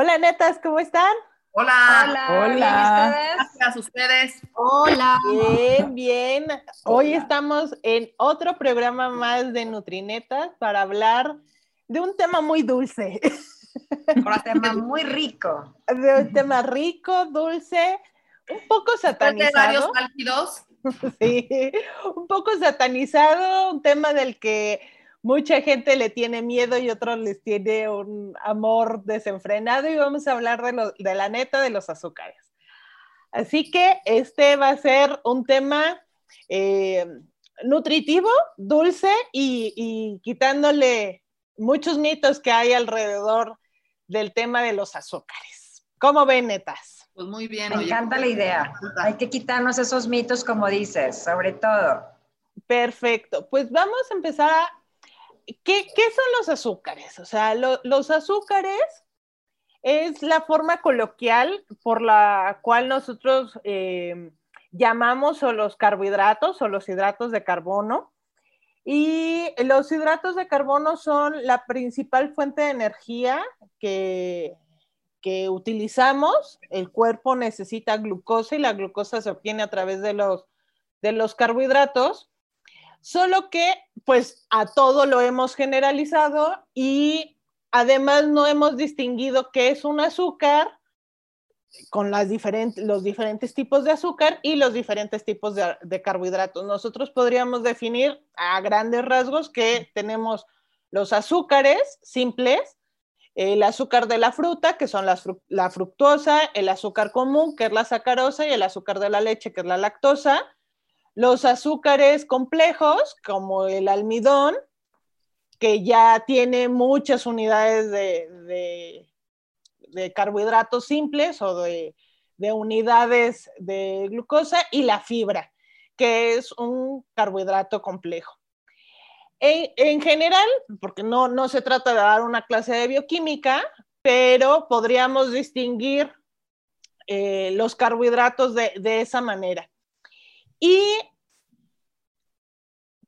Hola, netas, ¿cómo están? Hola. Hola. Hola. Gracias a ustedes. Hola. Bien, bien. Hoy estamos en otro programa más de Nutrinetas para hablar de un tema muy dulce. Un tema muy rico. De un tema rico, dulce, un poco satanizado. varios álgidos. Sí, un poco satanizado, un tema del que mucha gente le tiene miedo y otros les tiene un amor desenfrenado y vamos a hablar de, lo, de la neta de los azúcares. Así que este va a ser un tema eh, nutritivo, dulce y, y, quitándole muchos mitos que hay alrededor del tema de los azúcares. ¿Cómo ven, netas? Pues muy bien. Me encanta la idea. Hay que quitarnos esos mitos, como dices, sobre todo. Perfecto. Pues vamos a empezar a ¿Qué, ¿qué, son los azúcares? O sea, lo, los azúcares es la forma coloquial por la cual nosotros eh, llamamos o los carbohidratos o los hidratos de carbono. Y los hidratos de carbono son la principal fuente de energía que, que utilizamos. El cuerpo necesita glucosa y la glucosa se obtiene a través de los, de los carbohidratos. Solo que, pues, a todo lo hemos generalizado y además no hemos distinguido qué es un azúcar con las diferentes, los diferentes tipos de azúcar y los diferentes tipos de, carbohidratos. Nosotros podríamos definir a grandes rasgos que tenemos los azúcares simples, el azúcar de la fruta, que son la fructosa, el azúcar común, que es la sacarosa, y el azúcar de la leche, que es la lactosa, los azúcares complejos, como el almidón, que ya tiene muchas unidades de, de, carbohidratos simples o de, de, unidades de glucosa, y la fibra, que es un carbohidrato complejo. En, en general, porque no, no se trata de dar una clase de bioquímica, pero podríamos distinguir eh, los carbohidratos de, de esa manera. Y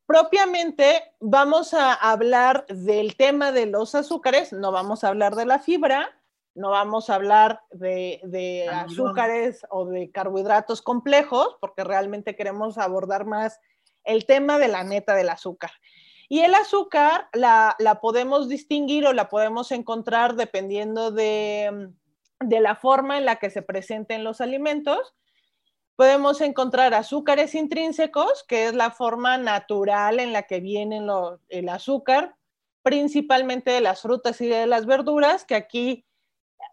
propiamente vamos a hablar del tema de los azúcares, no vamos a hablar de la fibra, no vamos a hablar de, de azúcares o de carbohidratos complejos, porque realmente queremos abordar más el tema de la neta del azúcar. Y el azúcar la, la podemos distinguir o la podemos encontrar dependiendo de, de la forma en la que se presenten los alimentos podemos encontrar azúcares intrínsecos, que es la forma natural en la que viene el azúcar, principalmente de las frutas y de las verduras, que aquí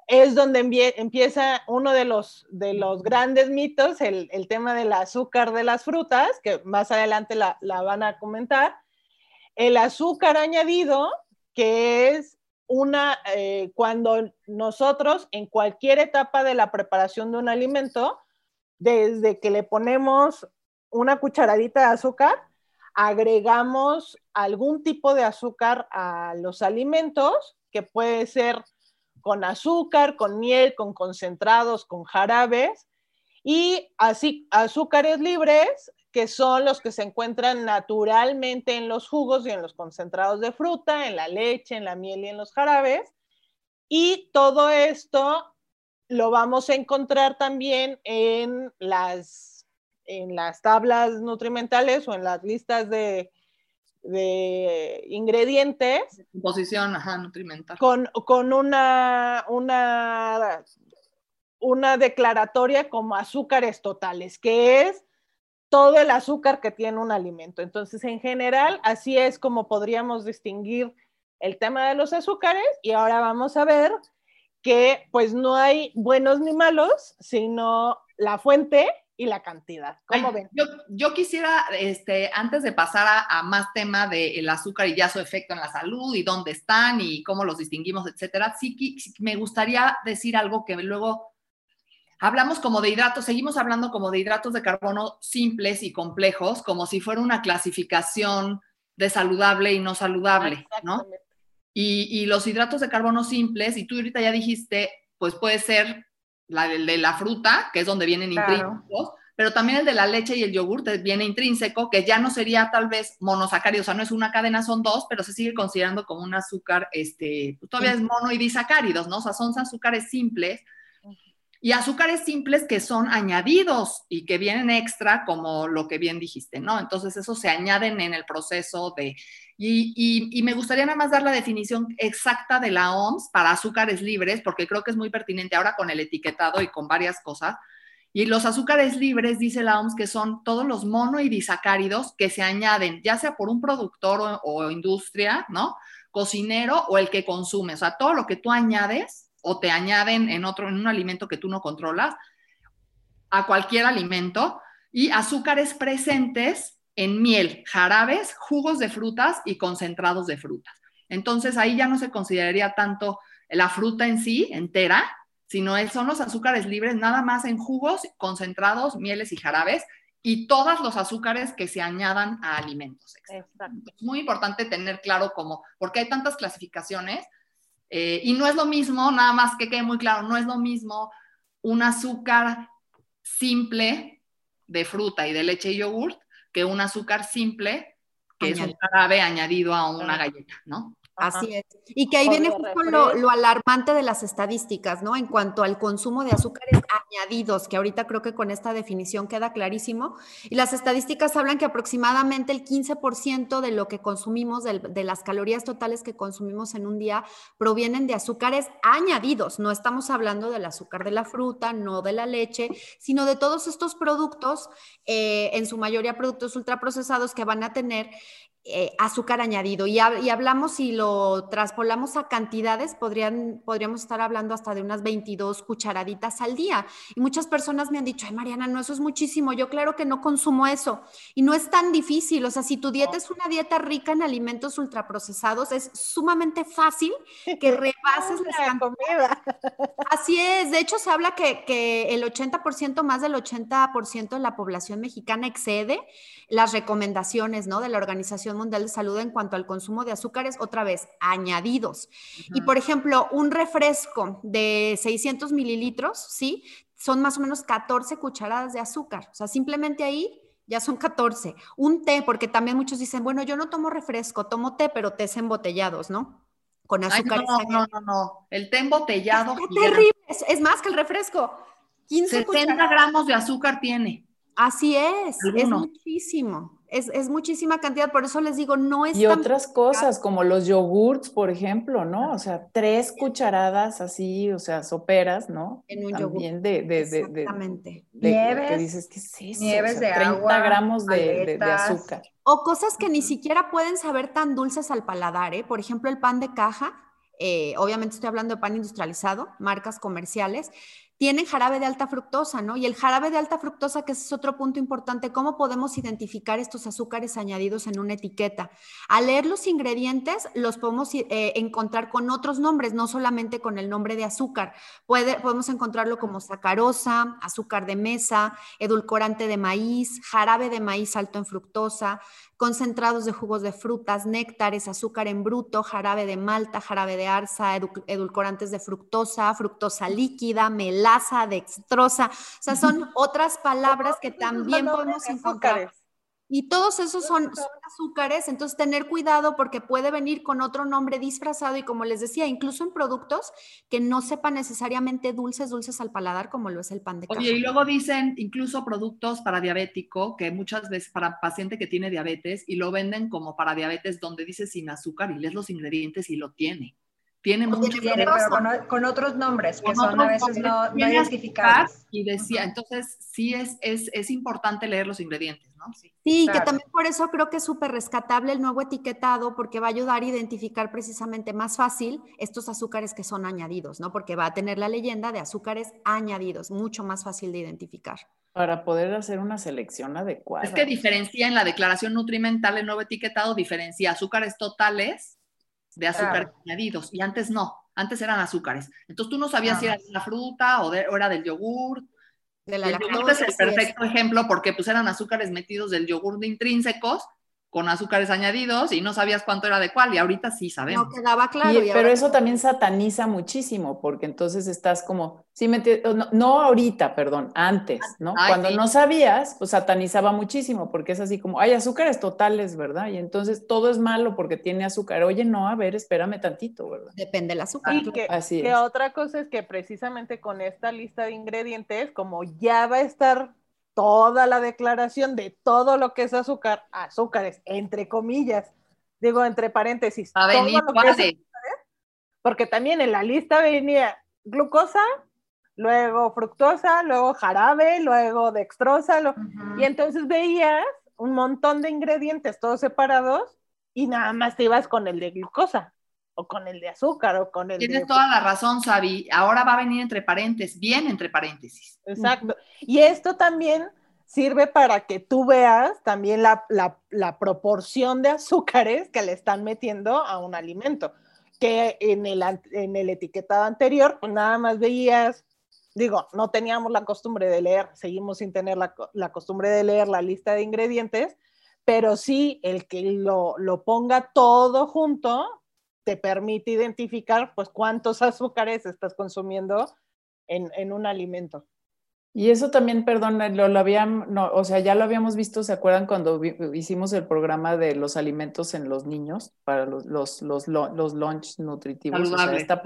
es donde empieza uno de los, de los grandes mitos, el, el, tema del azúcar de las frutas, que más adelante la, la van a comentar. El azúcar añadido, que es una, eh, cuando nosotros en cualquier etapa de la preparación de un alimento, desde que le ponemos una cucharadita de azúcar, agregamos algún tipo de azúcar a los alimentos, que puede ser con azúcar, con miel, con concentrados, con jarabes, y así azúcares libres, que son los que se encuentran naturalmente en los jugos y en los concentrados de fruta, en la leche, en la miel y en los jarabes. Y todo esto lo vamos a encontrar también en las, en las tablas nutrimentales o en las listas de, de ingredientes. Composición, ajá, nutrimental. Con, con una, una, una declaratoria como azúcares totales, que es todo el azúcar que tiene un alimento. Entonces, en general, así es como podríamos distinguir el tema de los azúcares y ahora vamos a ver que pues no hay buenos ni malos, sino la fuente y la cantidad. ¿Cómo Ay, ven? Yo, yo, quisiera, este, antes de pasar a, a más tema del azúcar y ya su efecto en la salud y dónde están y cómo los distinguimos, etcétera, sí, sí me gustaría decir algo que luego hablamos como de hidratos, seguimos hablando como de hidratos de carbono simples y complejos, como si fuera una clasificación de saludable y no saludable, ¿no? Y, y, los hidratos de carbono simples, y tú ahorita ya dijiste, pues puede ser la de, de la fruta, que es donde vienen intrínsecos, pero también el de la leche y el yogur viene intrínseco, que ya no sería tal vez monosacárido, o sea, no es una cadena, son dos, pero se sigue considerando como un azúcar, este, pues, todavía es mono y disacáridos, ¿no? O sea, son azúcares simples y azúcares simples que son añadidos y que vienen extra, como lo que bien dijiste, ¿no? Entonces, eso se añaden en el proceso de... Y, me gustaría nada más dar la definición exacta de la OMS para azúcares libres, porque creo que es muy pertinente ahora con el etiquetado y con varias cosas. Y los azúcares libres, dice la OMS, que son todos los mono y disacáridos que se añaden, ya sea por un productor o, o industria, ¿no? Cocinero o el que consume. O sea, todo lo que tú añades o te añaden en otro, en un alimento que tú no controlas, a cualquier alimento, y azúcares presentes en miel, jarabes, jugos de frutas y concentrados de frutas. Entonces ahí ya no se consideraría tanto la fruta en sí, entera, sino son los azúcares libres nada más en jugos, concentrados, mieles y jarabes, y todos los azúcares que se añadan a alimentos. Es muy importante tener claro cómo, porque hay tantas clasificaciones, eh, y no es lo mismo, nada más que quede muy claro, no es lo mismo un azúcar simple de fruta y de leche y yogurt que un azúcar simple que es un jarabe añadido a una galleta, ¿no? Así es. Y que ahí viene justo lo, alarmante de las estadísticas, ¿no? En cuanto al consumo de azúcares añadidos, que ahorita creo que con esta definición queda clarísimo. Y las estadísticas hablan que aproximadamente el 15% de lo que consumimos, de, las calorías totales que consumimos en un día, provienen de azúcares añadidos. No estamos hablando del azúcar de la fruta, no de la leche, sino de todos estos productos, eh, en su mayoría productos ultraprocesados que van a tener eh, azúcar añadido. Y, hablamos, si lo traspolamos a cantidades, podrían, podríamos estar hablando hasta de unas 22 cucharaditas al día. Y muchas personas me han dicho, ay Mariana, no, eso es muchísimo. Yo claro que no consumo eso. Y no es tan difícil. O sea, si tu dieta es una dieta rica en alimentos ultraprocesados, es sumamente fácil que rebases la comida. Así es. De hecho, se habla que, que el 80%, más del 80% de la población mexicana excede las recomendaciones ¿no? de la Organización Mundial de Salud en cuanto al consumo de azúcares, otra vez, añadidos. Y por ejemplo, un refresco de 600 mililitros, ¿sí? Son más o menos 14 cucharadas de azúcar. O sea, simplemente ahí ya son 14. Un té, porque también muchos dicen, bueno, yo no tomo refresco, tomo té, pero tés embotellados, ¿no? Con azúcar. no, no, no, no, El té embotellado. Es terrible, es, más que el refresco. 15 70 gramos de azúcar tiene. Así es, es muchísimo, es, es, muchísima cantidad, por eso les digo, no es... Y otras cosas, como los yogurts, por ejemplo, ¿no? O sea, tres cucharadas así, o sea, soperas, ¿no? En un También de, de, Exactamente. De, nieves, que dices, ¿qué es eso? Nieves de 30 gramos de, azúcar. O cosas que ni siquiera pueden saber tan dulces al paladar, ¿eh? Por ejemplo, el pan de caja, eh, obviamente estoy hablando de pan industrializado, marcas comerciales, tienen jarabe de alta fructosa, ¿no? Y el jarabe de alta fructosa, que es otro punto importante, ¿cómo podemos identificar estos azúcares añadidos en una etiqueta? Al leer los ingredientes, los podemos eh, encontrar con otros nombres, no solamente con el nombre de azúcar. Puede, podemos encontrarlo como sacarosa, azúcar de mesa, edulcorante de maíz, jarabe de maíz alto en fructosa, concentrados de jugos de frutas, néctares, azúcar en bruto, jarabe de malta, jarabe de arza, edulcorantes de fructosa, fructosa líquida, melaza, dextrosa. O sea, son otras palabras que también podemos encontrar. Y todos esos son, azúcares, entonces tener cuidado porque puede venir con otro nombre disfrazado y como les decía, incluso en productos que no sepan necesariamente dulces, dulces al paladar como lo es el pan de caja. Oye, y luego dicen incluso productos para diabético, que muchas veces para paciente que tiene diabetes y lo venden como para diabetes donde dice sin azúcar y lees los ingredientes y lo tiene. Tiene mucho tiene, pero con, otros nombres que son a veces no, no identificados. Y decía, entonces sí es, es, es importante leer los ingredientes. Sí, que también por eso creo que es súper rescatable el nuevo etiquetado porque va a ayudar a identificar precisamente más fácil estos azúcares que son añadidos, ¿no? Porque va a tener la leyenda de azúcares añadidos, mucho más fácil de identificar. Para poder hacer una selección adecuada. Es que diferencia en la declaración nutrimental el nuevo etiquetado, diferencia azúcares totales de azúcares añadidos y antes no, antes eran azúcares. Entonces tú no sabías si era de la fruta o, de, o era del yogur. De la el yogur es el perfecto ejemplo porque pues eran azúcares metidos del yogur de intrínsecos con azúcares añadidos y no sabías cuánto era de cuál y ahorita sí sabemos. No quedaba claro. pero eso también sataniza muchísimo porque entonces estás como, sí, me no, ahorita, perdón, antes, ¿no? Cuando no sabías, pues satanizaba muchísimo porque es así como, hay azúcares totales, ¿verdad? Y entonces todo es malo porque tiene azúcar. Oye, no, a ver, espérame tantito, ¿verdad? Depende del azúcar. Y que, así que otra cosa es que precisamente con esta lista de ingredientes, como ya va a estar toda la declaración de todo lo que es azúcar, azúcares, entre comillas, digo entre paréntesis, a venir, porque también en la lista venía glucosa, luego fructosa, luego jarabe, luego dextrosa, y entonces veías un montón de ingredientes todos separados y nada más te ibas con el de glucosa o con el de azúcar o con el Tienes toda la razón, Sabi. Ahora va a venir entre paréntesis, bien entre paréntesis. Exacto. Y esto también sirve para que tú veas también la, proporción de azúcares que le están metiendo a un alimento, que en el, en el etiquetado anterior, pues nada más veías, digo, no teníamos la costumbre de leer, seguimos sin tener la, la costumbre de leer la lista de ingredientes, pero sí el que lo, lo ponga todo junto, te permite identificar pues cuántos azúcares estás consumiendo en, un alimento. Y eso también, perdón, lo, lo habían, no, o sea, ya lo habíamos visto, ¿se acuerdan cuando hicimos el programa de los alimentos en los niños para los, los, los, los lunch nutritivos? Saludables, esta,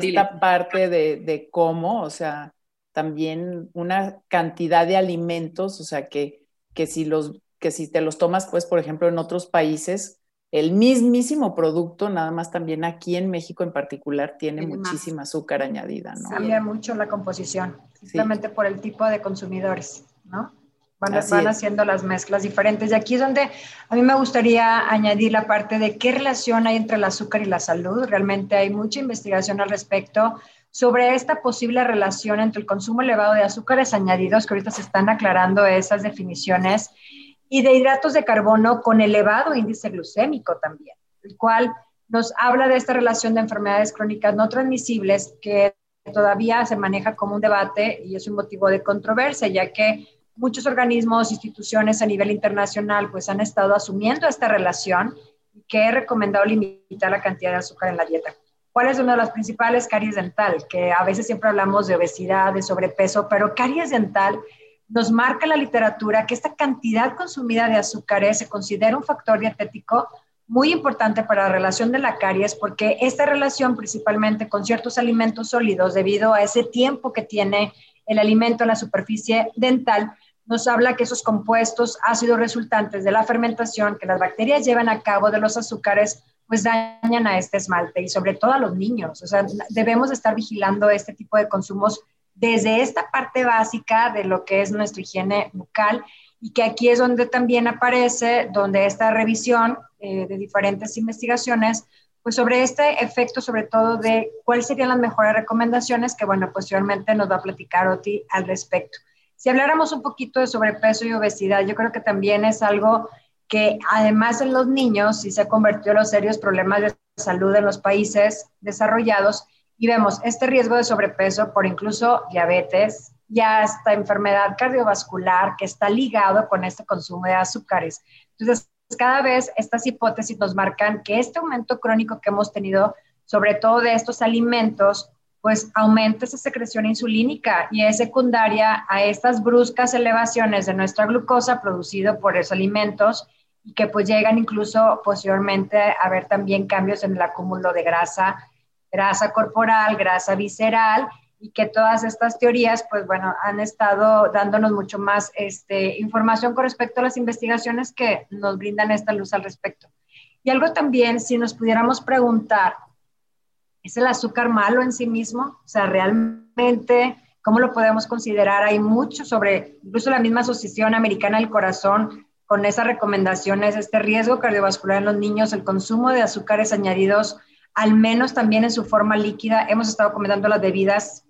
esta parte de, de, cómo, o sea, también una cantidad de alimentos, o sea, que, que, si los, que si te los tomas, pues, por ejemplo, en otros países, el mismísimo producto, nada más también aquí en México en particular, tiene, muchísima azúcar añadida, ¿no? Cambia mucho la composición, simplemente por el tipo de consumidores, ¿no? Van, van haciendo las mezclas diferentes. Y aquí es donde a mí me gustaría añadir la parte de qué relación hay entre el azúcar y la salud. Realmente hay mucha investigación al respecto sobre esta posible relación entre el consumo elevado de azúcares añadidos, que ahorita se están aclarando esas definiciones, y de hidratos de carbono con elevado índice glucémico también, el cual nos habla de esta relación de enfermedades crónicas no transmisibles que todavía se maneja como un debate y es un motivo de controversia, ya que muchos organismos, instituciones a nivel internacional pues han estado asumiendo esta relación y que he recomendado limitar la cantidad de azúcar en la dieta. ¿Cuál es una de las principales? Caries dental, que a veces siempre hablamos de obesidad, de sobrepeso, pero caries dental nos marca la literatura que esta cantidad consumida de azúcares se considera un factor dietético muy importante para la relación de la caries porque esta relación principalmente con ciertos alimentos sólidos debido a ese tiempo que tiene el alimento en la superficie dental nos habla que esos compuestos ácidos resultantes de la fermentación que las bacterias llevan a cabo de los azúcares pues dañan a este esmalte y sobre todo a los niños. O sea, debemos estar vigilando este tipo de consumos desde esta parte básica de lo que es nuestra higiene bucal y que aquí es donde también aparece, donde esta revisión eh, de diferentes investigaciones, pues sobre este efecto, sobre todo de cuáles serían las mejores recomendaciones, que bueno, posteriormente nos va a platicar Oti al respecto. Si habláramos un poquito de sobrepeso y obesidad, yo creo que también es algo que además en los niños sí se ha convertido en los serios problemas de salud en los países desarrollados y vemos este riesgo de sobrepeso por incluso diabetes y hasta enfermedad cardiovascular que está ligado con este consumo de azúcares. Entonces, cada vez estas hipótesis nos marcan que este aumento crónico que hemos tenido, sobre todo de estos alimentos, pues aumenta esa secreción insulínica y es secundaria a estas bruscas elevaciones de nuestra glucosa producido por esos alimentos y que pues llegan incluso posteriormente a ver también cambios en el acúmulo de grasa grasa corporal, grasa visceral, y que todas estas teorías, pues bueno, han estado dándonos mucho más este, información con respecto a las investigaciones que nos brindan esta luz al respecto. Y algo también, si nos pudiéramos preguntar, ¿es el azúcar malo en sí mismo? O sea, realmente, ¿cómo lo podemos considerar? Hay mucho sobre, incluso la misma Asociación Americana del Corazón, con esas recomendaciones, este riesgo cardiovascular en los niños, el consumo de azúcares añadidos al menos también en su forma líquida. Hemos estado comentando las bebidas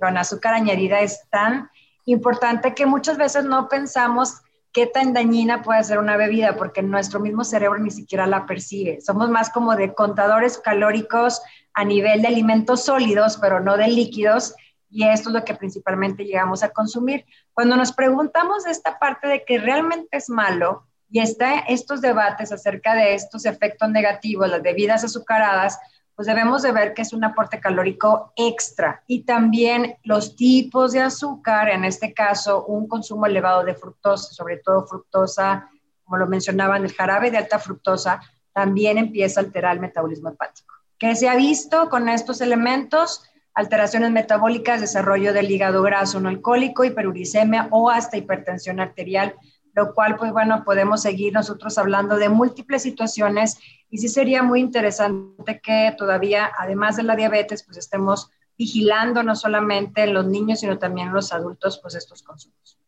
con azúcar añadida, es tan importante que muchas veces no pensamos qué tan dañina puede ser una bebida, porque nuestro mismo cerebro ni siquiera la percibe. Somos más como de contadores calóricos a nivel de alimentos sólidos, pero no de líquidos, y esto es lo que principalmente llegamos a consumir. Cuando nos preguntamos esta parte de que realmente es malo, Y está estos debates acerca de estos efectos negativos, las bebidas azucaradas, pues debemos de ver que es un aporte calórico extra y también los tipos de azúcar, en este caso un consumo elevado de fructosa, sobre todo fructosa, como lo mencionaban, el jarabe de alta fructosa, también empieza a alterar el metabolismo hepático. ¿Qué se ha visto con estos elementos? Alteraciones metabólicas, desarrollo del hígado graso no alcohólico, hiperuricemia o hasta hipertensión arterial lo cual, pues bueno, podemos seguir nosotros hablando de múltiples situaciones y sí sería muy interesante que todavía, además de la diabetes, pues estemos vigilando no solamente en los niños, sino también los adultos, pues estos consumos.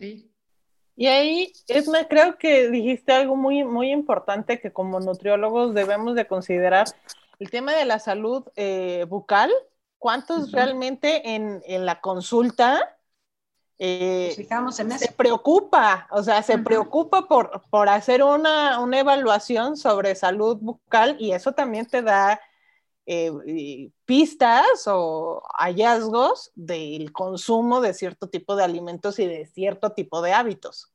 Sí. Y ahí, Edna, creo que dijiste algo muy, muy importante que como nutriólogos debemos de considerar, el tema de la salud eh, bucal, ¿cuántos realmente en, en la consulta eh, se preocupa, o sea, se preocupa por, por hacer una, una, evaluación sobre salud bucal y eso también te da eh, pistas o hallazgos del consumo de cierto tipo de alimentos y de cierto tipo de hábitos.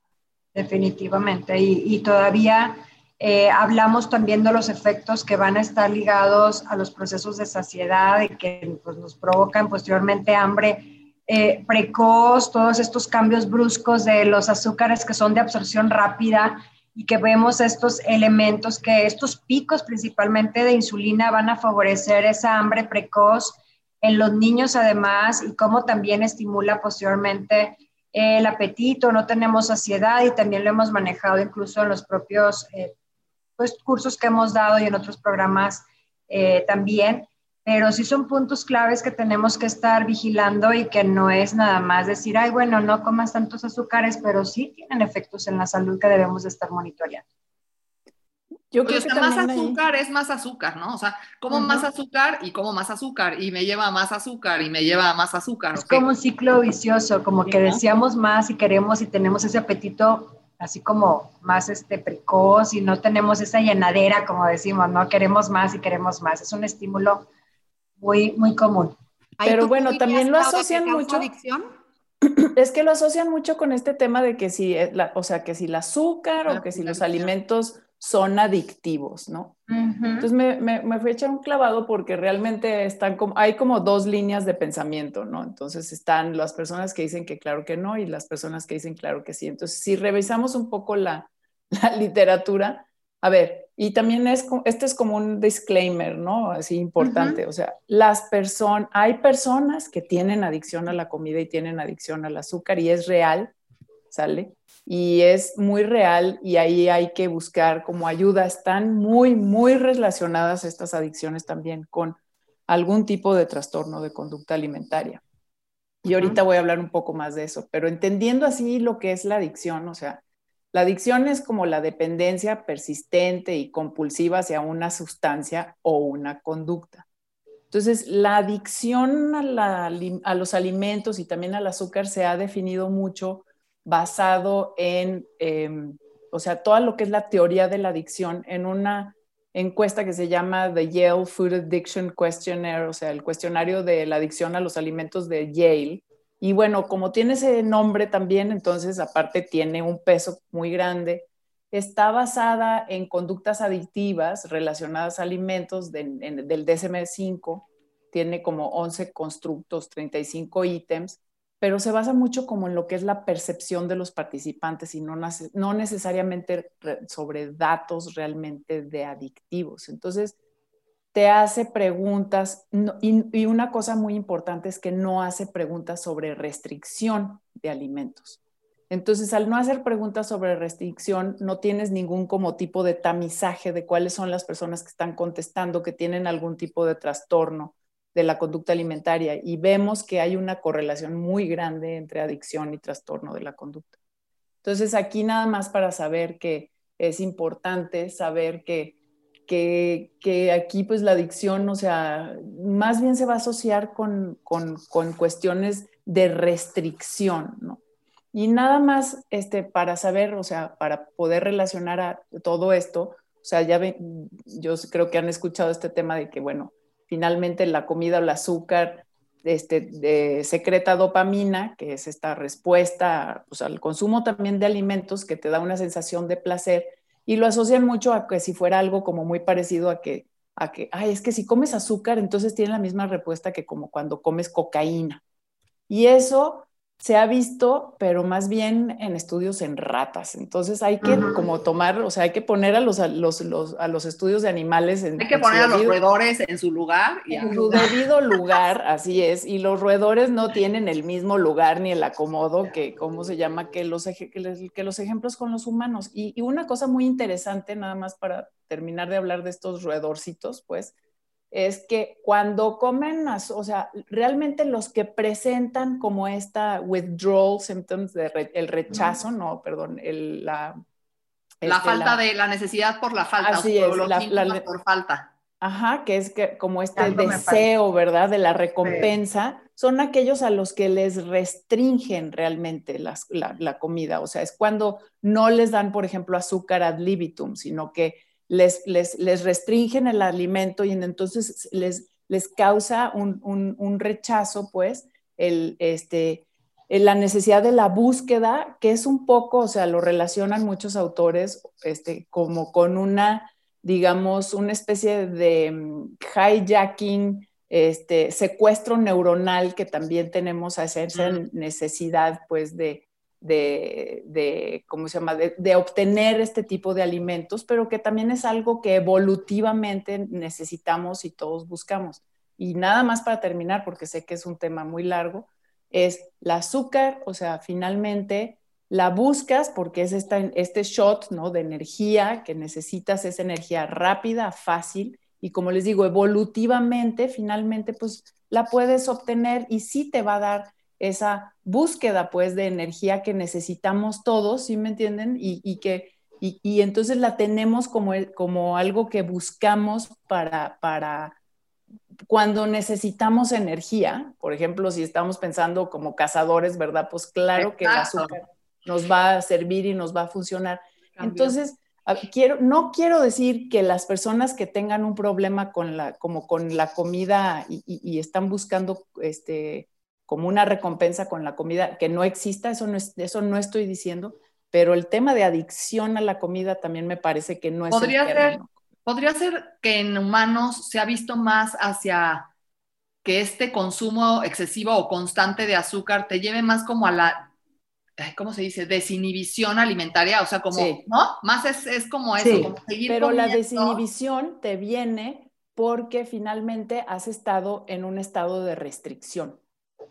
Definitivamente, y, todavía eh, hablamos también de los efectos que van a estar ligados a los procesos de saciedad y que pues, nos provocan posteriormente hambre eh, precoz, todos estos cambios bruscos de los azúcares que son de absorción rápida y que vemos estos elementos que estos picos principalmente de insulina van a favorecer esa hambre precoz en los niños además y cómo también estimula posteriormente el apetito, no tenemos saciedad y también lo hemos manejado incluso en los propios eh, pues, cursos que hemos dado y en otros programas eh, también pero sí son puntos claves que tenemos que estar vigilando y que no es nada más decir, ay, bueno, no comas tantos azúcares, pero sí tienen efectos en la salud que debemos de estar monitoreando. Yo creo que más azúcar es más azúcar, ¿no? O sea, como más azúcar y como más azúcar y me lleva más azúcar y me lleva más azúcar. Es como un ciclo vicioso, como que deseamos más y queremos y tenemos ese apetito así como más este precoz y no tenemos esa llenadera, como decimos, ¿no? Queremos más y queremos más. Es un estímulo muy, muy común. Pero bueno, también lo asocian mucho. Adicción? Es que lo asocian mucho con este tema de que si, o sea, que si el azúcar o que si los alimentos son adictivos, ¿no? Entonces me, me, me, fui a echar un clavado porque realmente están como, hay como dos líneas de pensamiento, ¿no? Entonces están las personas que dicen que claro que no y las personas que dicen claro que sí. Entonces, si revisamos un poco la, la literatura, a ver, y también es, este es como un disclaimer, ¿no? Así importante. O sea, las personas, hay personas que tienen adicción a la comida y tienen adicción al azúcar y es real, ¿sale? Y es muy real y ahí hay que buscar como ayuda. Están muy, muy relacionadas estas adicciones también con algún tipo de trastorno de conducta alimentaria. Y ahorita voy a hablar un poco más de eso, pero entendiendo así lo que es la adicción, o sea, la adicción es como la dependencia persistente y compulsiva hacia una sustancia o una conducta. Entonces, la adicción a, los alimentos y también al azúcar se ha definido mucho basado en, em, o sea, todo lo que es la teoría de la adicción en una encuesta que se llama The Yale Food Addiction Questionnaire, o sea, el cuestionario de la adicción a los alimentos de Yale, y bueno, como tiene ese nombre también, entonces aparte tiene un peso muy grande. Está basada en conductas adictivas relacionadas a alimentos del DSM-5. Tiene como 11 constructos, 35 ítems, pero se basa mucho como en lo que es la percepción de los participantes y no, no necesariamente sobre datos realmente de adictivos. Entonces, te hace preguntas y, una cosa muy importante es que no hace preguntas sobre restricción de alimentos. Entonces, al no hacer preguntas sobre restricción, no tienes ningún como tipo de tamizaje de cuáles son las personas que están contestando que tienen algún tipo de trastorno de la conducta alimentaria y vemos que hay una correlación muy grande entre adicción y trastorno de la conducta. Entonces, aquí nada más para saber que es importante saber que que, aquí pues la adicción, o sea, más bien se va a asociar con, con, cuestiones de restricción, ¿no? Y nada más este, para saber, o sea, para poder relacionar a todo esto, o sea, ya ven, yo creo que han escuchado este tema de que, bueno, finalmente la comida o el azúcar este, secreta dopamina, que es esta respuesta pues, al consumo también de alimentos que te da una sensación de placer y lo asocian mucho a que si fuera algo como muy parecido a que, a que, ay, es que si comes azúcar, entonces tiene la misma respuesta que como cuando comes cocaína. Y eso se ha visto, pero más bien en estudios en ratas. Entonces hay que como tomar, o sea, hay que poner a los, a los, a los estudios de animales en Hay que poner a los roedores en su lugar. Y en su debido lugar, así es. Y los roedores no tienen el mismo lugar ni el acomodo que, ¿cómo se llama? Que los, que los ejemplos con los humanos. Y, y una cosa muy interesante, nada más para terminar de hablar de estos roedorcitos, pues, es que cuando comen, o sea, realmente los que presentan como esta withdrawal symptoms, de el rechazo, no, perdón, el, la... La este, falta de la necesidad por la falta. Así es, la, por falta. Ajá, que es que como este deseo, ¿verdad? De la recompensa, son aquellos a los que les restringen realmente las, la, la, comida. O sea, es cuando no les dan, por ejemplo, azúcar ad libitum, sino que les, les, restringen el alimento y entonces les, les causa un, rechazo, pues, el, este, la necesidad de la búsqueda, que es un poco, o sea, lo relacionan muchos autores este, como con una, digamos, una especie de mm, hijacking, este, secuestro neuronal que también tenemos a esa necesidad, pues, de, de, ¿cómo se llama?, de, obtener este tipo de alimentos, pero que también es algo que evolutivamente necesitamos y todos buscamos. Y nada más para terminar, porque sé que es un tema muy largo, es el azúcar, o sea, finalmente la buscas porque es esta, este shot, ¿no?, de energía que necesitas, esa energía rápida, fácil, y como les digo, evolutivamente, finalmente, pues la puedes obtener y sí te va a dar esa búsqueda pues de energía que necesitamos todos, ¿sí me entienden? Y, que y, entonces la tenemos como, como algo que buscamos para, para cuando necesitamos energía, por ejemplo, si estamos pensando como cazadores, ¿verdad? Pues claro que el azúcar nos va a servir y nos va a funcionar. Entonces, quiero, no quiero decir que las personas que tengan un problema con la, como con la comida y, y están buscando este, como una recompensa con la comida, que no exista, eso no, es, eso no estoy diciendo, pero el tema de adicción a la comida también me parece que no es... Podría, ser, podría ser que en humanos se ha visto más hacia que este consumo excesivo o constante de azúcar te lleve más como a la, ¿cómo se dice? Desinhibición alimentaria, o sea, como, ¿no? Más es, es como eso, como seguir Pero la desinhibición te viene porque finalmente has estado en un estado de restricción.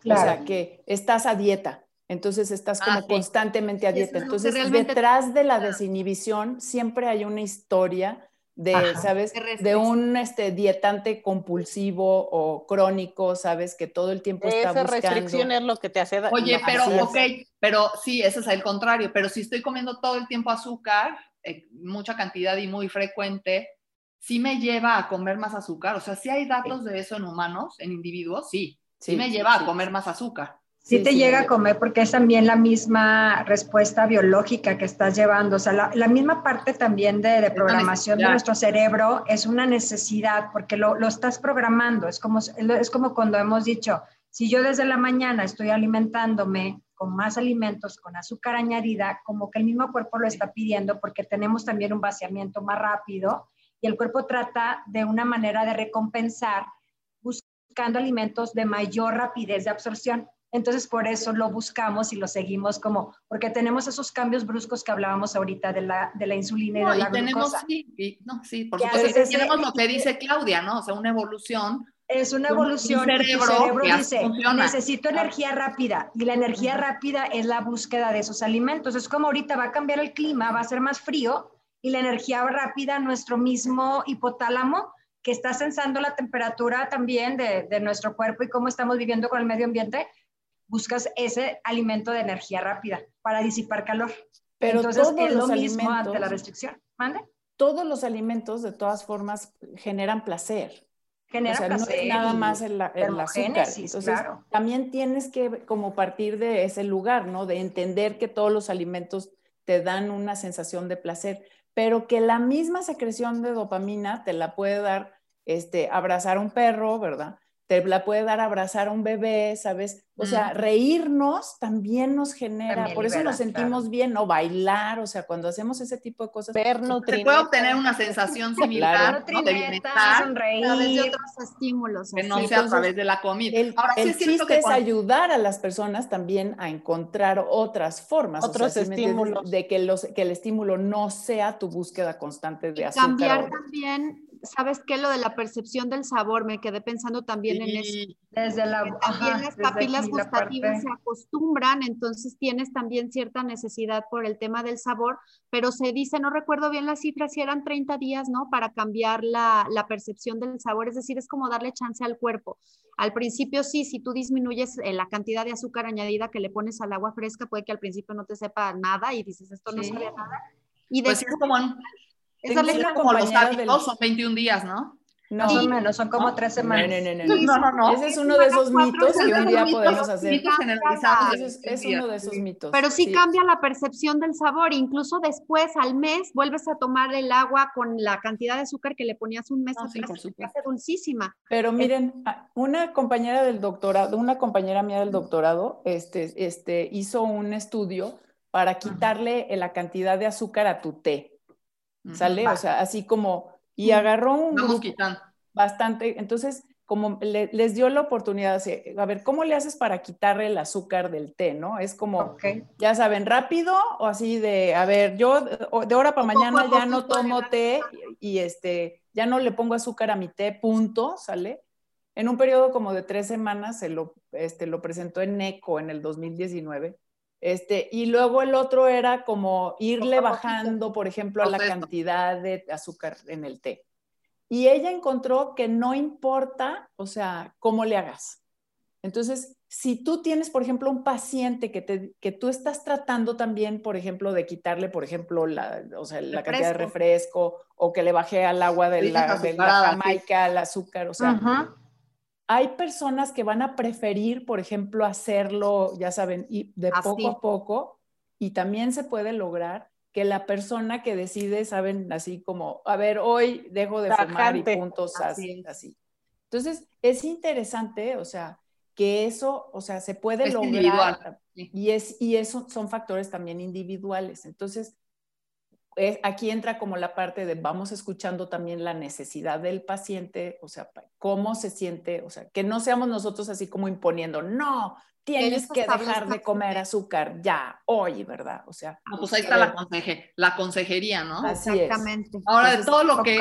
O sea, que estás a dieta, entonces estás como ah, constantemente a dieta. Entonces, detrás de la desinhibición siempre hay una historia de, ¿sabes? De un este, dietante compulsivo o crónico, ¿sabes? Que todo el tiempo está buscando. Esa restricción es lo que te hace Oye, pero, ok, pero sí, eso es el contrario. Pero si estoy comiendo todo el tiempo azúcar, eh, mucha cantidad y muy frecuente, sí me lleva a comer más azúcar. O sea, sí hay datos de eso en humanos, en individuos, sí. Sí, me lleva a comer más azúcar. Sí, te llega a comer porque es también la misma respuesta biológica que estás llevando. O sea, la, misma parte también de, programación de nuestro cerebro es una necesidad porque lo, lo, estás programando. Es como, es como cuando hemos dicho, si yo desde la mañana estoy alimentándome con más alimentos, con azúcar añadida, como que el mismo cuerpo lo está pidiendo porque tenemos también un vaciamiento más rápido y el cuerpo trata de una manera de recompensar buscando alimentos de mayor rapidez de absorción. Entonces, por eso lo buscamos y lo seguimos como, porque tenemos esos cambios bruscos que hablábamos ahorita de la, de la insulina y de la tenemos, Sí, no, sí, por supuesto. tenemos lo que dice Claudia, ¿no? O sea, una evolución. Es una evolución. Un cerebro, cerebro dice, necesito energía rápida y la energía rápida es la búsqueda de esos alimentos. Es como ahorita va a cambiar el clima, va a ser más frío y la energía rápida, nuestro mismo hipotálamo que está sensando la temperatura también de, de, nuestro cuerpo y cómo estamos viviendo con el medio ambiente, buscas ese alimento de energía rápida para disipar calor. Pero Entonces todos es lo los mismo ante la restricción. ¿Mande? Todos los alimentos de todas formas generan placer. Genera o sea, placer. No es nada más el, el azúcar. Entonces, claro. también tienes que como partir de ese lugar, ¿no? De entender que todos los alimentos te dan una sensación de placer pero que la misma secreción de dopamina te la puede dar este, abrazar a un perro, ¿verdad? Te la puede dar a abrazar a un bebé, ¿sabes? O sea, reírnos también nos genera, por eso nos sentimos bien, o bailar, o sea, cuando hacemos ese tipo de cosas. Ver Se puede obtener una sensación similar de bienestar, sonreír, a través de otros estímulos. Que no sea a través de la comida. El, Ahora, el chiste es ayudar a las personas también a encontrar otras formas. Otros estímulos. De que, los, que el estímulo no sea tu búsqueda constante de azúcar. Cambiar también ¿sabes qué? Lo de la percepción del sabor, me quedé pensando también en eso. Desde la, también las papilas gustativas se acostumbran, entonces tienes también cierta necesidad por el tema del sabor, pero se dice, no recuerdo bien las cifras, si eran 30 días, ¿no? Para cambiar la, la percepción del sabor, es decir, es como darle chance al cuerpo. Al principio sí, si tú disminuyes eh, la cantidad de azúcar añadida que le pones al agua fresca, puede que al principio no te sepa nada y dices, esto no sabe nada. Y pues después, como esa es como los hábitos, son 21 21 días, ¿no? No, menos, son como tres semanas. No, no, no, no, Ese es uno de esos mitos que un día podemos hacer. Mitos generalizados. Es, uno de esos mitos. Pero sí, cambia la percepción del sabor. Incluso después, al mes, vuelves a tomar el agua con la cantidad de azúcar que le ponías un mes no, sí, hace dulcísima. Pero miren, una compañera del doctorado, una compañera mía del doctorado, este, este, hizo un estudio para quitarle la cantidad de azúcar a tu té. ¿Sale? O sea, así como, y agarró un grupo bastante, entonces, como les dio la oportunidad de, a ver, ¿cómo le haces para quitarle el azúcar del té, no? Es como, ya saben, rápido o así de, a ver, yo de hora para mañana ya no tomo té y, este, ya no le pongo azúcar a mi té, punto, ¿sale? En un periodo como de tres semanas se lo, este, lo presentó en ECO en el 2019 este, y luego el otro era como irle bajando, por ejemplo, a la cantidad de azúcar en el té. Y ella encontró que no importa, o sea, cómo le hagas. Entonces, si tú tienes, por ejemplo, un paciente que, te, que tú estás tratando también, por ejemplo, de quitarle, por ejemplo, la, o sea, la cantidad de refresco. o que le baje al agua de la, de la jamaica, al azúcar, o sea, hay personas que van a preferir, por ejemplo, hacerlo, ya saben, y de poco a poco, y también se puede lograr que la persona que decide, saben, así como, a ver, hoy dejo de fumar y puntos así, así. Entonces, es interesante, o sea, que eso, o sea, se puede lograr. Y, es, y eso son factores también individuales. Entonces, aquí entra como la parte de vamos escuchando también la necesidad del paciente, o sea, cómo se siente, o sea, que no seamos nosotros así como imponiendo, no, tienes que dejar de comer azúcar ya, hoy, ¿verdad? O sea. pues ahí está la, la consejería, ¿no? Exactamente. Ahora, de todo lo que,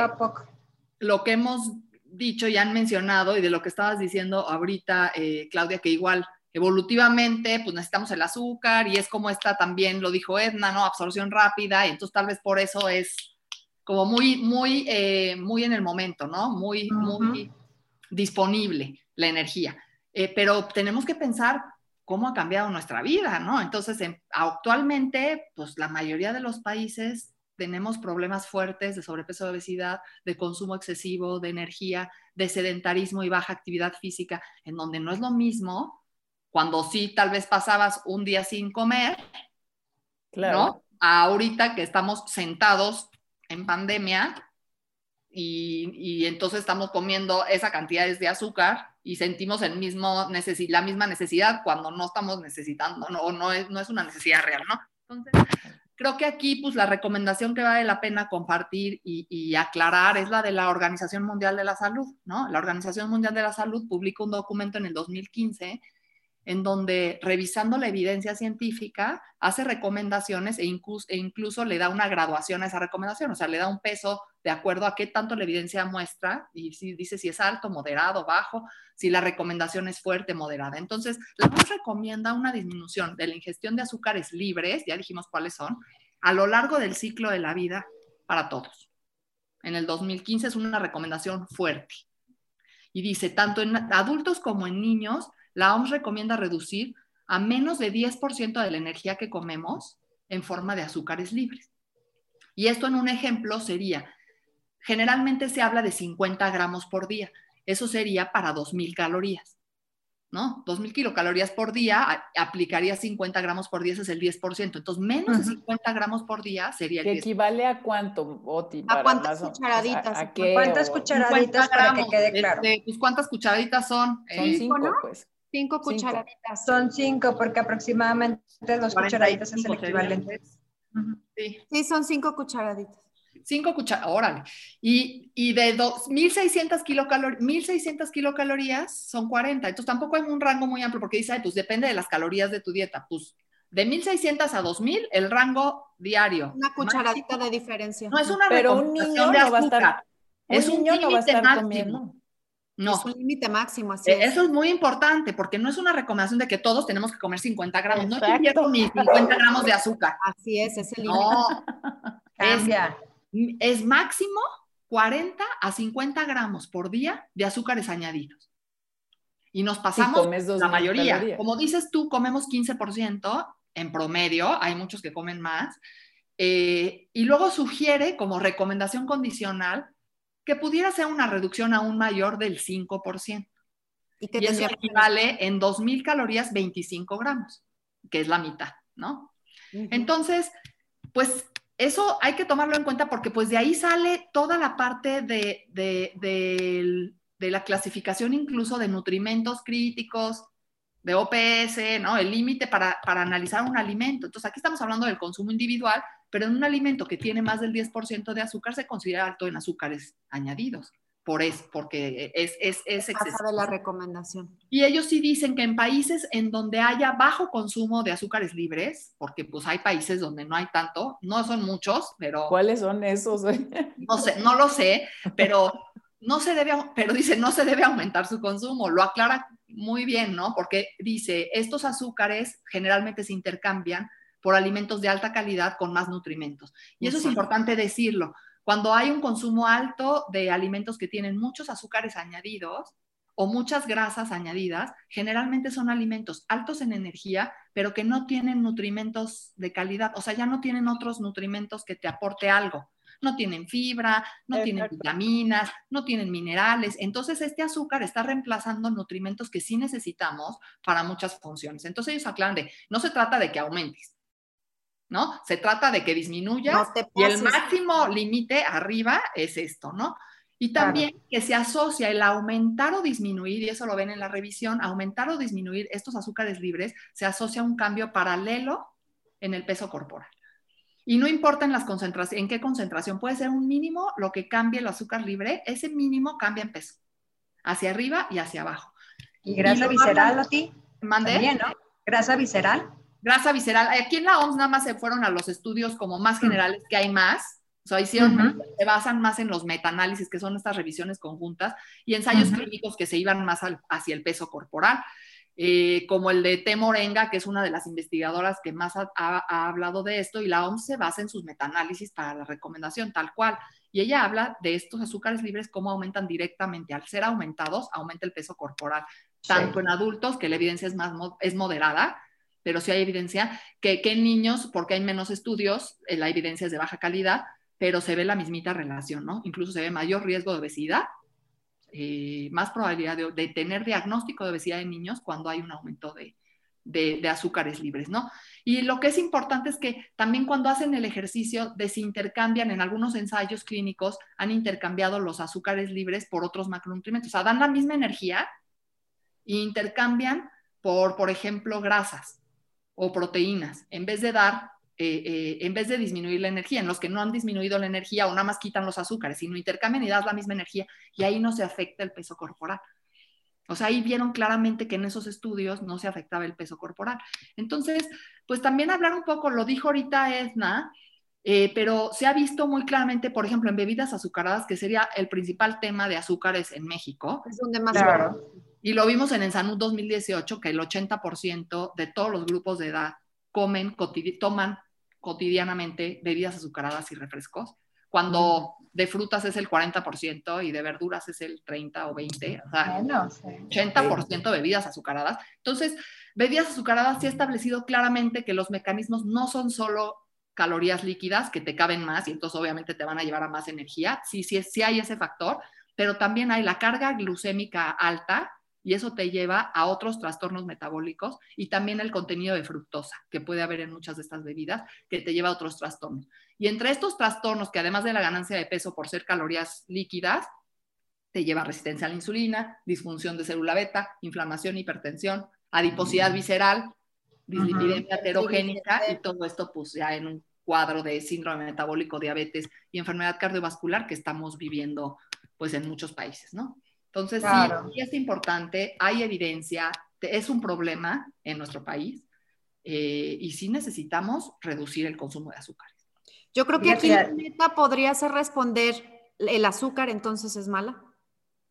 lo que hemos dicho y han mencionado y de lo que estabas diciendo ahorita, eh, Claudia, que igual evolutivamente, pues necesitamos el azúcar y es como esta también lo dijo Edna, ¿no? Absorción rápida y entonces tal vez por eso es como muy, muy, eh, muy en el momento, ¿no? Muy, muy disponible la energía. Eh, pero tenemos que pensar cómo ha cambiado nuestra vida, ¿no? Entonces, actualmente, pues la mayoría de los países tenemos problemas fuertes de sobrepeso, de obesidad, de consumo excesivo de energía, de sedentarismo y baja actividad física, en donde no es lo mismo cuando sí tal vez pasabas un día sin comer, claro. ¿no? Ahorita que estamos sentados en pandemia y, entonces estamos comiendo esa cantidad de azúcar y sentimos el mismo la misma necesidad cuando no estamos necesitando, ¿no? no es, no es una necesidad real, ¿no? Entonces, creo que aquí, pues, la recomendación que vale la pena compartir y, y, aclarar es la de la Organización Mundial de la Salud, ¿no? La Organización Mundial de la Salud publicó un documento en el 2015 en donde revisando la evidencia científica hace recomendaciones e incluso, e incluso, le da una graduación a esa recomendación, o sea, le da un peso de acuerdo a qué tanto la evidencia muestra y si dice si es alto, moderado, bajo, si la recomendación es fuerte, moderada. Entonces, la OMS recomienda una disminución de la ingestión de azúcares libres, ya dijimos cuáles son, a lo largo del ciclo de la vida para todos. En el 2015 es una recomendación fuerte. Y dice, tanto en adultos como en niños, la OMS recomienda reducir a menos de 10% de la energía que comemos en forma de azúcares libres. Y esto en un ejemplo sería, generalmente se habla de 50 gramos por día. Eso sería para 2.000 calorías. ¿no? 2.000 kilocalorías por día, aplicaría 50 gramos por día, ese es el 10%. Entonces, menos de 50 gramos por día sería el 10%. equivale a cuánto, Oti? ¿A cuántas cucharaditas? ¿A, ¿Cuántas cucharaditas para que quede claro? Este, pues, ¿cuántas cucharaditas son? Son eh, cinco, pues. Cinco cucharaditas. Son cinco, porque aproximadamente dos cucharaditas es el equivalente. Sí. sí, son cinco cucharaditas. 5 cucharadas, órale. Y, y de 1.600 kilocalorías, 1.600 kilocalorías son 40. Entonces tampoco hay un rango muy amplio porque dice, pues depende de las calorías de tu dieta. Pues de 1.600 a 2.000 el rango diario. Una cucharadita de diferencia. No es una Pero un niño no va a estar, es un, niño no va a estar máximo. comiendo. No. Es un límite máximo, así es. Eso es muy importante porque no es una recomendación de que todos tenemos que comer 50 gramos. Exacto. No quiero mis 50 gramos de azúcar. Así es, es el límite. No. Cambia es máximo 40 a 50 gramos por día de azúcares añadidos. Y nos pasamos la mayoría. Como dices tú, comemos 15% en promedio, hay muchos que comen más. Eh, y luego sugiere como recomendación condicional que pudiera ser una reducción aún mayor del 5%. Y, que y eso equivale en 2.000 calorías 25 gramos, que es la mitad, ¿no? Entonces, pues eso hay que tomarlo en cuenta porque pues de ahí sale toda la parte de, de, la clasificación incluso de nutrimentos críticos, de OPS, ¿no? El límite para, para, analizar un alimento. Entonces aquí estamos hablando del consumo individual, pero en un alimento que tiene más del 10% de azúcar se considera alto en azúcares añadidos por eso, porque es, es, es excesivo. de la recomendación. Y ellos sí dicen que en países en donde haya bajo consumo de azúcares libres, porque pues hay países donde no hay tanto, no son muchos, pero... ¿Cuáles son esos? no sé, no lo sé, pero no se debe, pero dice, no se debe aumentar su consumo, lo aclara muy bien, ¿no? Porque dice, estos azúcares generalmente se intercambian por alimentos de alta calidad con más nutrimentos. Y eso es importante decirlo, cuando hay un consumo alto de alimentos que tienen muchos azúcares añadidos o muchas grasas añadidas, generalmente son alimentos altos en energía, pero que no tienen nutrimentos de calidad, o sea, ya no tienen otros nutrimentos que te aporte algo. No tienen fibra, no tienen vitaminas, no tienen minerales. Entonces, este azúcar está reemplazando nutrimentos que sí necesitamos para muchas funciones. Entonces, ellos aclaran de, no se trata de que aumentes, ¿no? Se trata de que disminuya y el máximo límite arriba es esto, ¿no? Y también que se asocia el aumentar o disminuir, y eso lo ven en la revisión, aumentar o disminuir estos azúcares libres se asocia a un cambio paralelo en el peso corporal. Y no importa en las concentraciones, en qué concentración, puede ser un mínimo lo que cambie el azúcar libre, ese mínimo cambia en peso, hacia arriba y hacia abajo. ¿Y grasa visceral, a ti? ¿Mandé? También, ¿no? ¿Grasa visceral? Grasa visceral. Aquí en la OMS nada más se fueron a los estudios como más mm. generales, que hay más. O sea, hicieron, se basan más en los metaanálisis, que son estas revisiones conjuntas, y ensayos clínicos que se iban más hacia el peso corporal. Eh, como el de T. Morenga, que es una de las investigadoras que más ha, ha, hablado de esto, y la OMS se basa en sus metaanálisis para la recomendación, tal cual. Y ella habla de estos azúcares libres, cómo aumentan directamente. Al ser aumentados, aumenta el peso corporal, tanto en adultos, que la evidencia es, más, es moderada, pero sí hay evidencia que, en niños, porque hay menos estudios, eh, la evidencia es de baja calidad, pero se ve la mismita relación, ¿no? Incluso se ve mayor riesgo de obesidad, eh, más probabilidad de, tener diagnóstico de obesidad en niños cuando hay un aumento de, azúcares libres, ¿no? Y lo que es importante es que también cuando hacen el ejercicio desintercambian, en algunos ensayos clínicos han intercambiado los azúcares libres por otros macronutrientes, o sea, dan la misma energía e intercambian por, por ejemplo, grasas o proteínas, en vez de dar, eh, eh, en vez de disminuir la energía, en los que no han disminuido la energía o nada más quitan los azúcares, sino intercambian y das la misma energía y ahí no se afecta el peso corporal. O sea, ahí vieron claramente que en esos estudios no se afectaba el peso corporal. Entonces, pues también hablar un poco, lo dijo ahorita Edna, eh, pero se ha visto muy claramente, por ejemplo, en bebidas azucaradas, que sería el principal tema de azúcares en México. Es donde más claro. Y lo vimos en Ensanud 2018, que el 80% de todos los grupos de edad comen, toman cotidianamente bebidas azucaradas y refrescos, cuando de frutas es el 40% y de verduras es el 30 o 20, o sea, 80% bebidas azucaradas. Entonces, bebidas azucaradas sí ha establecido claramente que los mecanismos no son solo calorías líquidas que te caben más y entonces obviamente te van a llevar a más energía, sí, sí, sí hay ese factor, pero también hay la carga glucémica alta y eso te lleva a otros trastornos metabólicos y también el contenido de fructosa que puede haber en muchas de estas bebidas que te lleva a otros trastornos. Y entre estos trastornos, que además de la ganancia de peso por ser calorías líquidas, te lleva resistencia a la insulina, disfunción de célula beta, inflamación, hipertensión, adiposidad visceral, dislipidemia heterogénica y todo esto pues ya en un cuadro de síndrome metabólico, diabetes y enfermedad cardiovascular que estamos viviendo pues en muchos países, ¿no? Entonces, sí, es importante, hay evidencia, es un problema en nuestro país eh, y sí necesitamos reducir el consumo de azúcares. Yo creo que aquí la meta podría ser responder, ¿el azúcar entonces es mala?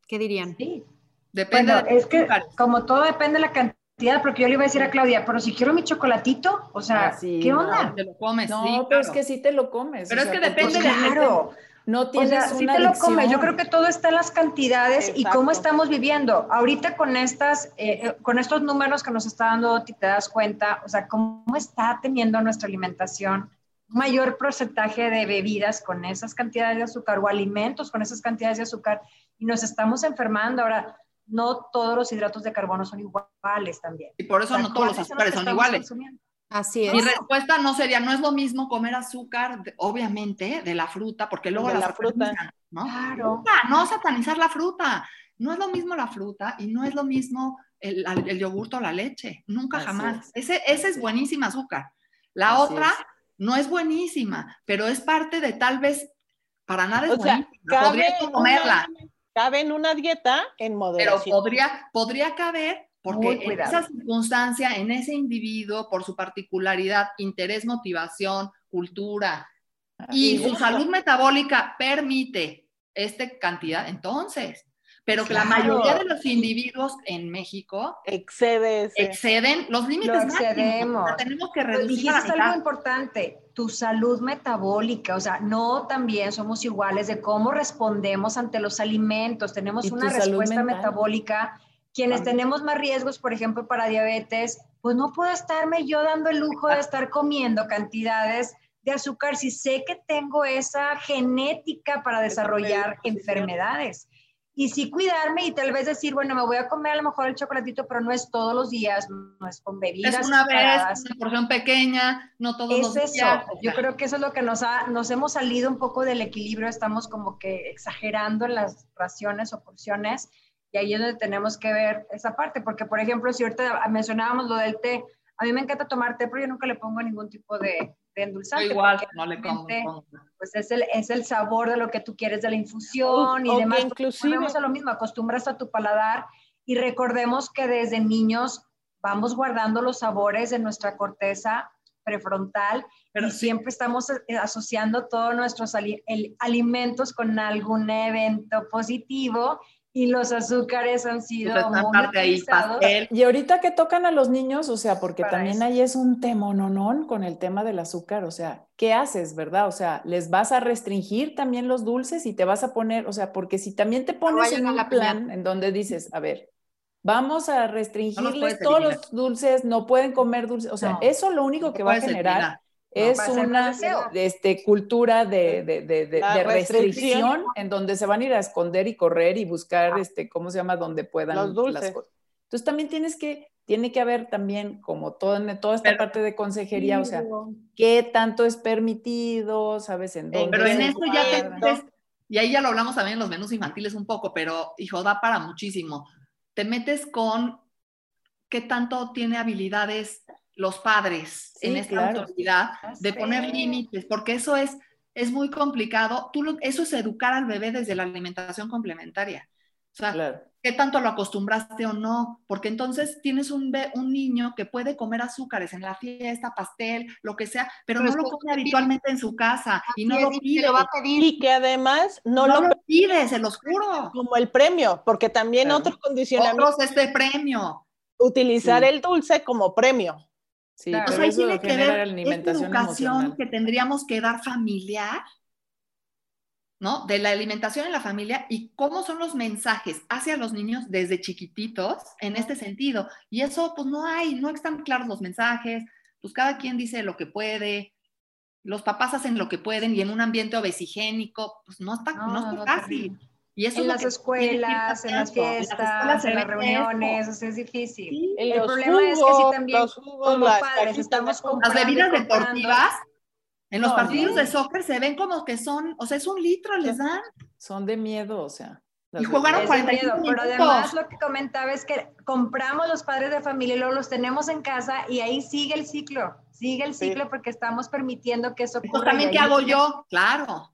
¿Qué dirían? Sí. Depende es que como todo depende de la cantidad, porque yo le iba a decir a Claudia, pero si quiero mi chocolatito, o sea, ah, ¿qué onda? Te lo comes, no, pero es que sí te lo comes. Pero es que depende de claro no tienes o sea, te lo comes. Yo creo que todo está en las cantidades y cómo estamos viviendo. Ahorita con estas, eh, eh, con estos números que nos está dando, te das cuenta, o sea, cómo está teniendo nuestra alimentación un mayor porcentaje de bebidas con esas cantidades de azúcar o alimentos con esas cantidades de azúcar y nos estamos enfermando. Ahora, no todos los hidratos de carbono son iguales también. Y por eso no todos los azúcares son iguales. Así es. Mi respuesta no sería, no es lo mismo comer azúcar, obviamente, de la fruta, porque luego de la fruta, ¿no? Claro. No satanizar la fruta. No es lo mismo la fruta y no es lo mismo el, el yogur o la leche. Nunca jamás. Ese, ese es buenísima azúcar. La otra no es buenísima, pero es parte de tal vez, para nada es o buenísima. Podría comerla. cabe en una dieta en moderación. Pero podría, podría caber porque en esa circunstancia, en ese individuo, por su particularidad, interés, motivación, cultura y su salud metabólica permite esta cantidad, entonces, pero que la mayoría de los individuos en México Excede exceden los límites máximos. tenemos que reducir. Dijiste algo importante, tu salud metabólica, o sea, no también somos iguales de cómo respondemos ante los alimentos, tenemos una respuesta metabólica quienes tenemos más riesgos, por ejemplo, para diabetes, pues no puedo estarme yo dando el lujo de estar comiendo cantidades de azúcar si sé que tengo esa genética para desarrollar enfermedades. Y sí cuidarme y tal vez decir, bueno, me voy a comer a lo mejor el chocolatito, pero no es todos los días, no es con bebidas. Es una vez, una porción pequeña, no todos los eso. días. Yo creo que eso es lo que nos ha, nos hemos salido un poco del equilibrio, estamos como que exagerando en las raciones o porciones y ahí es donde tenemos que ver esa parte, porque por ejemplo, si ahorita mencionábamos lo del té, a mí me encanta tomar té, pero yo nunca le pongo ningún tipo de, de endulzante. igual, no le pongo. Pues es el, es el sabor de lo que tú quieres de la infusión y demás. Inclusive. A lo mismo, acostumbras a tu paladar y recordemos que desde niños vamos guardando los sabores de nuestra corteza prefrontal pero y siempre estamos eh, asociando todos nuestros alimentos con algún evento positivo y los azúcares han sido muy Y ahorita que tocan a los niños, o sea, porque también ahí es un tema no con el tema del azúcar, o sea, ¿qué haces, verdad? O sea, les vas a restringir también los dulces y te vas a poner, o sea, porque si también te pones en un plan en donde dices, a ver, vamos a restringirles todos los dulces, no pueden comer dulces, o sea, eso lo único que va a generar es una este, cultura de, de, de, restricción en donde se van a ir a esconder y correr y buscar, ah. este, ¿cómo se llama? Donde puedan Los dulces. Entonces también tienes que, tiene que haber también, como todo, toda esta parte de consejería, o sea, qué tanto es permitido, ¿sabes? En dónde pero en eso ya te, y ahí ya lo hablamos también en los menús infantiles un poco, pero hijo, da para muchísimo. Te metes con qué tanto tiene habilidades los padres en esta autoridad de poner límites, porque eso es, es muy complicado. Tú eso es educar al bebé desde la alimentación complementaria. O sea, ¿qué tanto lo acostumbraste o no? Porque entonces tienes un, un niño que puede comer azúcares en la fiesta, pastel, lo que sea, pero, no lo come habitualmente en su casa y no lo pide. va a pedir. Y que además no, lo, pide, se los juro. Como el premio, porque también otros condicionamientos. Otros este premio. Utilizar el dulce como premio. Sí, pero eso tiene que ver alimentación educación que tendríamos que dar familiar, ¿no? De la alimentación en la familia y cómo son los mensajes hacia los niños desde chiquititos en este sentido. Y eso, pues no hay, no están claros los mensajes, pues cada quien dice lo que puede, los papás hacen lo que pueden y en un ambiente obesigénico, pues no está, no, fácil. Y eso en las escuelas, en las fiestas, en las reuniones, o sea, es difícil. el problema es que si también como padres estamos Las bebidas deportivas, en los partidos de soccer se ven como que son, o sea, es un litro, les dan. Son de miedo, o sea. Y jugaron 45 minutos. Pero además lo que comentaba es que compramos los padres de familia y luego los tenemos en casa y ahí sigue el ciclo, sigue el ciclo porque estamos permitiendo que eso ocurra. también qué hago yo, claro.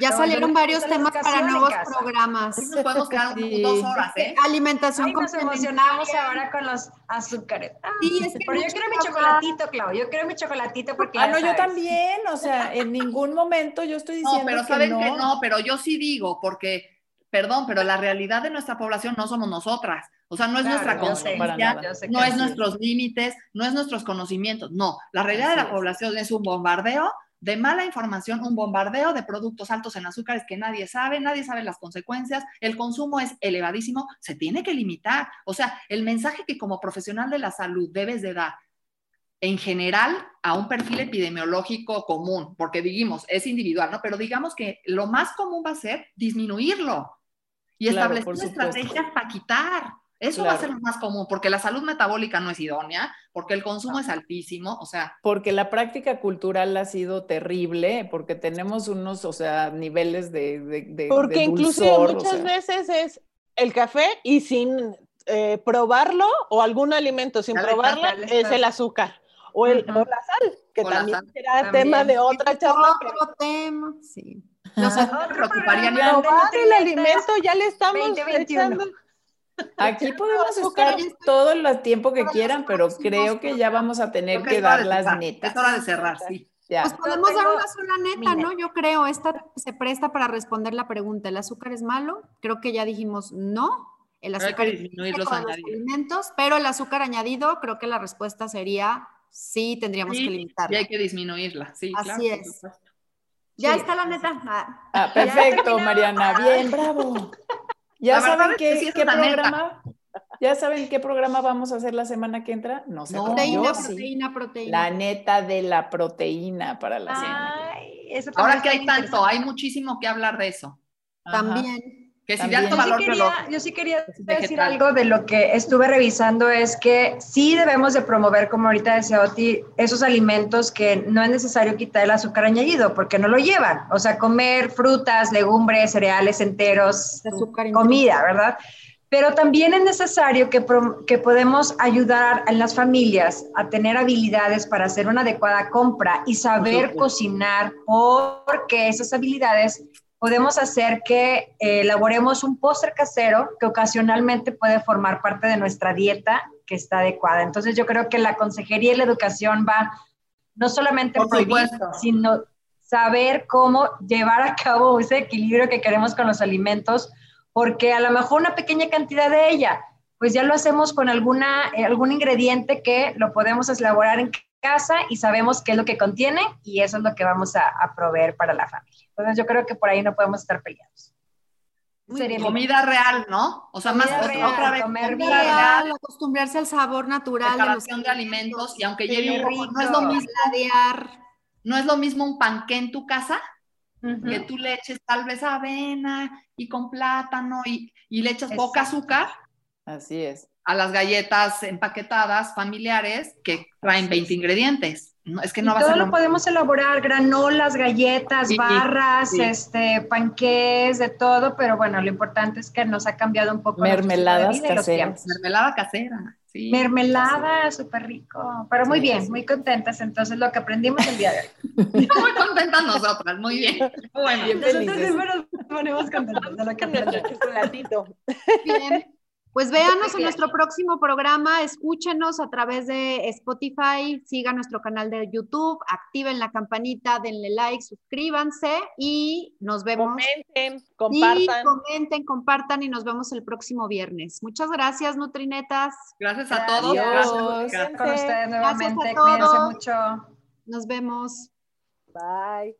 Ya salieron varios temas para nuevos programas. Nos podemos quedar dos horas, ¿eh? Alimentación Ay, nos emocionamos ahora con los azúcares. sí, es que pero yo quiero mi chocolatito, Clau. Yo quiero mi chocolatito porque. Ah, no, yo también. O sea, en ningún momento yo estoy diciendo. No, pero saben que no, pero yo sí digo, porque perdón, pero la realidad de nuestra población no somos nosotras. O sea, no es nuestra conciencia, no es nuestros límites, no es nuestros conocimientos. No, la realidad de la población es un bombardeo de mala información, un bombardeo de productos altos en azúcares que nadie sabe, nadie sabe las consecuencias, el consumo es elevadísimo, se tiene que limitar. O sea, el mensaje que como profesional de la salud debes de dar en general a un perfil epidemiológico común, porque digamos, es individual, ¿no? Pero digamos que lo más común va a ser disminuirlo y establecer estrategias para quitar. Eso va a ser lo más común, porque la salud metabólica no es idónea, porque el consumo es altísimo, o sea. Porque la práctica cultural ha sido terrible, porque tenemos unos, o sea, niveles de. de, porque incluso muchas veces es el café y sin eh, probarlo, o algún alimento sin probarlo, es el azúcar. O, el, o la sal, que también será tema de otra charla. Otro tema, sí. No se preocuparían. el alimento ya le estamos echando. Aquí podemos estar todo el tiempo que quieran, pero creo que ya vamos a tener que dar las netas. Es hora de cerrar, sí. Ya. Pues podemos dar una sola neta, ¿no? Yo creo, esta se presta para responder la pregunta, ¿el azúcar es malo? Creo que ya dijimos no, el azúcar es los, alimentos, pero el azúcar añadido, creo que la respuesta sería sí, tendríamos que limitarla. Y hay que disminuirla, sí. Así es. Ya está la neta. Ah, ah perfecto, Mariana. Bien, bravo. ¿Ya saben qué, qué programa? ¿Ya saben qué programa vamos a hacer la semana que entra? No sé. proteína, proteína, proteína. La neta de la proteína para la semana. Ahora que hay tanto, hay muchísimo que hablar de eso. También. Que si yo sí quería, yo sí quería decir algo de lo que estuve revisando, es que sí debemos de promover, como ahorita decía Oti, esos alimentos que no es necesario quitar el azúcar añadido, porque no lo llevan. O sea, comer frutas, legumbres, cereales enteros, comida, ¿verdad? Pero también es necesario que, que podemos ayudar a las familias a tener habilidades para hacer una adecuada compra y saber cocinar, porque esas habilidades podemos hacer que eh, elaboremos un póster casero que ocasionalmente puede formar parte de nuestra dieta que está adecuada. Entonces yo creo que la consejería y la educación va no solamente por prohibir, sino saber cómo llevar a cabo ese equilibrio que queremos con los alimentos, porque a lo mejor una pequeña cantidad de ella, pues ya lo hacemos con alguna, eh, algún ingrediente que lo podemos elaborar en casa y sabemos qué es lo que contiene y eso es lo que vamos a, proveer para la familia. Entonces yo creo que por ahí no podemos estar peleados. comida real, ¿no? O sea, más otra vez, comer comida real, acostumbrarse al sabor natural de, los de alimentos y aunque lleve un poco, no es lo mismo no es lo mismo un panqué en tu casa que tú le eches tal vez avena y con plátano y, y le echas poca azúcar. Así es a las galletas empaquetadas familiares que traen 20 ingredientes. No, es que no va a ser lo, podemos elaborar, granolas, galletas, barras, este, panqués, de todo, pero bueno, lo importante es que nos ha cambiado un poco. Mermeladas caseras. Mermelada casera. Sí, Mermelada, súper rico. Pero muy bien, muy contentas. Entonces, lo que aprendimos el día de hoy. muy contentas nosotras, muy bien. Bueno, bien nosotros siempre nos ponemos contentas de lo que aprendimos. Bien. Pues véanos en nuestro próximo programa, escúchenos a través de Spotify, sigan nuestro canal de YouTube, activen la campanita, denle like, suscríbanse y nos vemos. Comenten, compartan. comenten, compartan y nos vemos el próximo viernes. Muchas gracias, Nutrinetas. Gracias a todos. Gracias, con ustedes nuevamente. Cuídense mucho. Nos vemos. Bye.